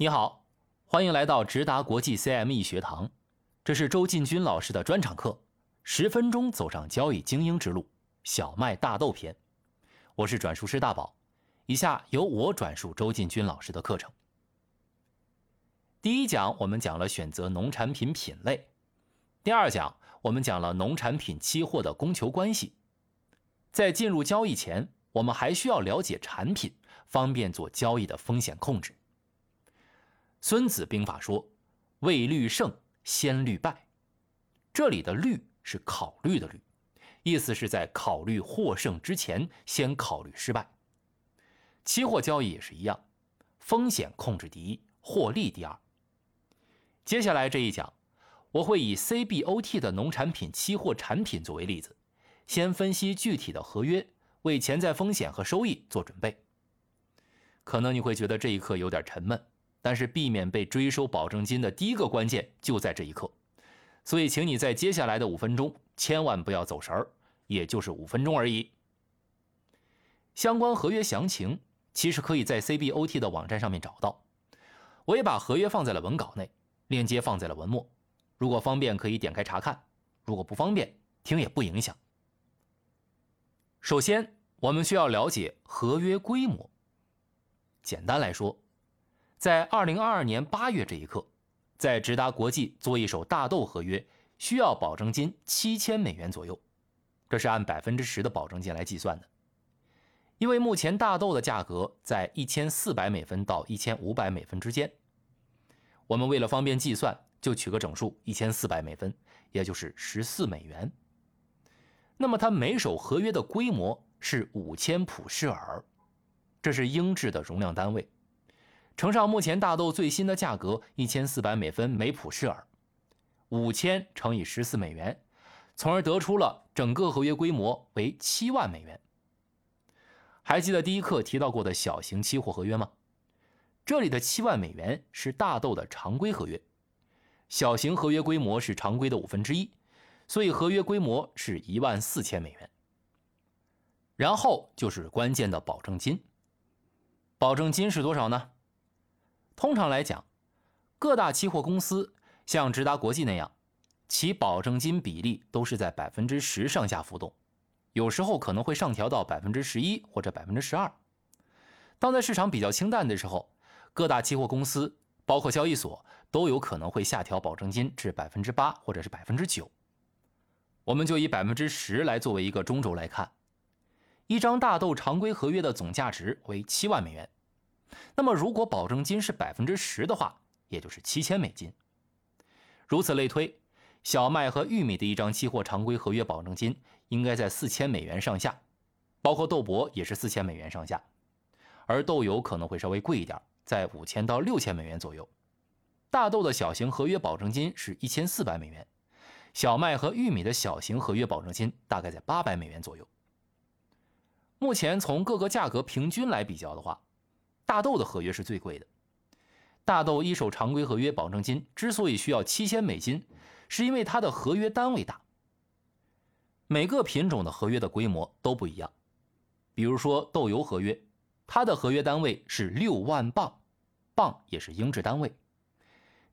你好，欢迎来到直达国际 CME 学堂，这是周进军老师的专场课，十分钟走上交易精英之路，小麦大豆篇。我是转述师大宝，以下由我转述周进军老师的课程。第一讲我们讲了选择农产品品类，第二讲我们讲了农产品期货的供求关系。在进入交易前，我们还需要了解产品，方便做交易的风险控制。孙子兵法说：“未虑胜先虑败。”这里的“虑”是考虑的“虑”，意思是在考虑获胜之前，先考虑失败。期货交易也是一样，风险控制第一，获利第二。接下来这一讲，我会以 CBOT 的农产品期货产品作为例子，先分析具体的合约，为潜在风险和收益做准备。可能你会觉得这一课有点沉闷。但是避免被追收保证金的第一个关键就在这一刻，所以请你在接下来的五分钟千万不要走神儿，也就是五分钟而已。相关合约详情其实可以在 CBOT 的网站上面找到，我也把合约放在了文稿内，链接放在了文末，如果方便可以点开查看，如果不方便听也不影响。首先，我们需要了解合约规模，简单来说。在二零二二年八月这一刻，在直达国际做一手大豆合约，需要保证金七千美元左右，这是按百分之十的保证金来计算的。因为目前大豆的价格在一千四百美分到一千五百美分之间，我们为了方便计算，就取个整数一千四百美分，也就是十四美元。那么它每手合约的规模是五千普氏尔，这是英制的容量单位。乘上目前大豆最新的价格一千四百美分每普氏尔，五千乘以十四美元，从而得出了整个合约规模为七万美元。还记得第一课提到过的小型期货合约吗？这里的七万美元是大豆的常规合约，小型合约规模是常规的五分之一，所以合约规模是一万四千美元。然后就是关键的保证金，保证金是多少呢？通常来讲，各大期货公司像直达国际那样，其保证金比例都是在百分之十上下浮动，有时候可能会上调到百分之十一或者百分之十二。当在市场比较清淡的时候，各大期货公司包括交易所都有可能会下调保证金至百分之八或者是百分之九。我们就以百分之十来作为一个中轴来看，一张大豆常规合约的总价值为七万美元。那么，如果保证金是百分之十的话，也就是七千美金。如此类推，小麦和玉米的一张期货常规合约保证金应该在四千美元上下，包括豆粕也是四千美元上下，而豆油可能会稍微贵一点，在五千到六千美元左右。大豆的小型合约保证金是一千四百美元，小麦和玉米的小型合约保证金大概在八百美元左右。目前从各个价格平均来比较的话，大豆的合约是最贵的。大豆一手常规合约保证金之所以需要七千美金，是因为它的合约单位大。每个品种的合约的规模都不一样。比如说豆油合约，它的合约单位是六万磅，磅也是英制单位。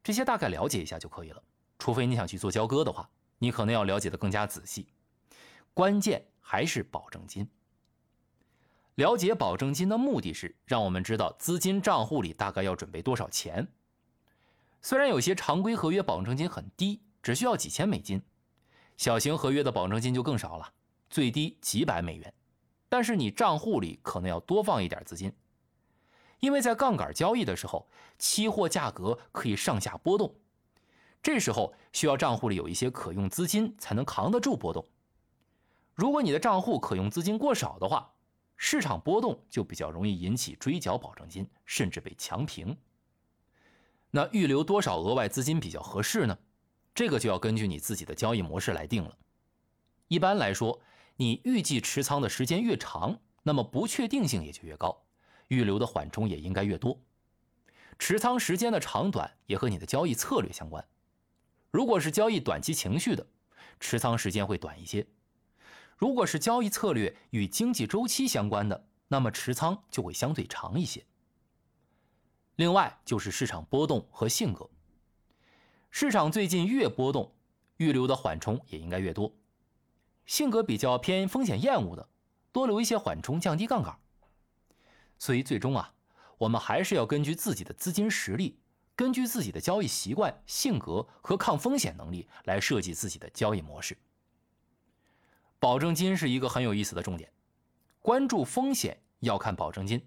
这些大概了解一下就可以了。除非你想去做交割的话，你可能要了解的更加仔细。关键还是保证金。了解保证金的目的是让我们知道资金账户里大概要准备多少钱。虽然有些常规合约保证金很低，只需要几千美金，小型合约的保证金就更少了，最低几百美元。但是你账户里可能要多放一点资金，因为在杠杆交易的时候，期货价格可以上下波动，这时候需要账户里有一些可用资金才能扛得住波动。如果你的账户可用资金过少的话，市场波动就比较容易引起追缴保证金，甚至被强平。那预留多少额外资金比较合适呢？这个就要根据你自己的交易模式来定了。一般来说，你预计持仓的时间越长，那么不确定性也就越高，预留的缓冲也应该越多。持仓时间的长短也和你的交易策略相关。如果是交易短期情绪的，持仓时间会短一些。如果是交易策略与经济周期相关的，那么持仓就会相对长一些。另外就是市场波动和性格。市场最近越波动，预留的缓冲也应该越多。性格比较偏风险厌恶的，多留一些缓冲，降低杠杆。所以最终啊，我们还是要根据自己的资金实力，根据自己的交易习惯、性格和抗风险能力来设计自己的交易模式。保证金是一个很有意思的重点，关注风险要看保证金，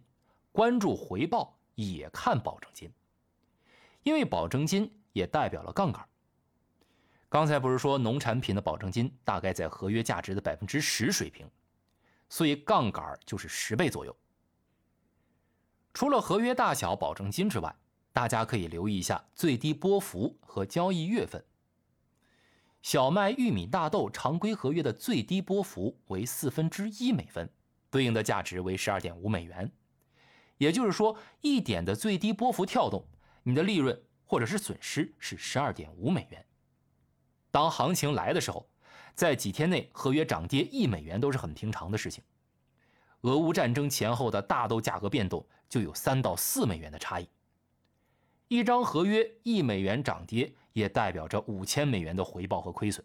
关注回报也看保证金，因为保证金。也代表了杠杆。刚才不是说农产品的保证金大概在合约价值的百分之十水平，所以杠杆就是十倍左右。除了合约大小、保证金之外，大家可以留意一下最低波幅和交易月份。小麦、玉米、大豆常规合约的最低波幅为四分之一美分，对应的价值为十二点五美元。也就是说，一点的最低波幅跳动，你的利润。或者是损失是十二点五美元。当行情来的时候，在几天内合约涨跌一美元都是很平常的事情。俄乌战争前后的大豆价格变动就有三到四美元的差异。一张合约一美元涨跌，也代表着五千美元的回报和亏损。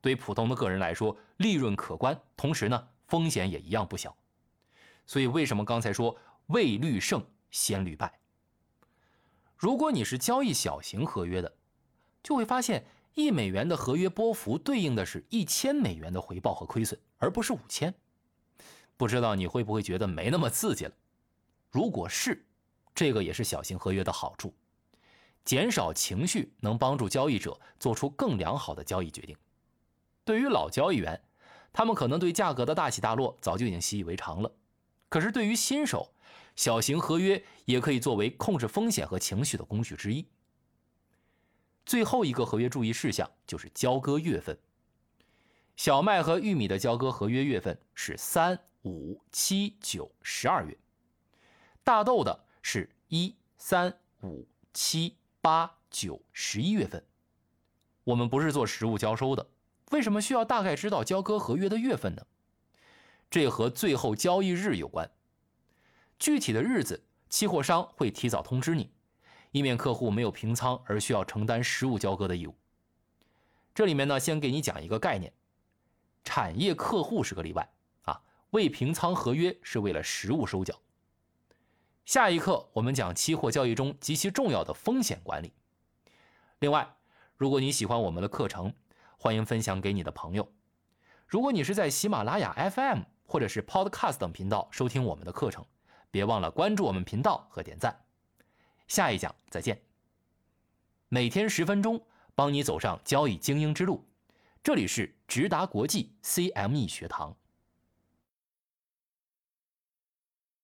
对普通的个人来说，利润可观，同时呢，风险也一样不小。所以为什么刚才说未虑胜先虑败？如果你是交易小型合约的，就会发现一美元的合约波幅对应的是一千美元的回报和亏损，而不是五千。不知道你会不会觉得没那么刺激了？如果是，这个也是小型合约的好处，减少情绪能帮助交易者做出更良好的交易决定。对于老交易员，他们可能对价格的大起大落早就已经习以为常了，可是对于新手，小型合约也可以作为控制风险和情绪的工具之一。最后一个合约注意事项就是交割月份。小麦和玉米的交割合约月份是三、五、七、九、十二月；大豆的是一、三、五、七、八、九、十一月份。我们不是做实物交收的，为什么需要大概知道交割合约的月份呢？这和最后交易日有关。具体的日子，期货商会提早通知你，以免客户没有平仓而需要承担实物交割的义务。这里面呢，先给你讲一个概念：产业客户是个例外啊，未平仓合约是为了实物收缴。下一课我们讲期货交易中极其重要的风险管理。另外，如果你喜欢我们的课程，欢迎分享给你的朋友。如果你是在喜马拉雅 FM 或者是 Podcast 等频道收听我们的课程。别忘了关注我们频道和点赞，下一讲再见。每天十分钟，帮你走上交易精英之路。这里是直达国际 CME 学堂。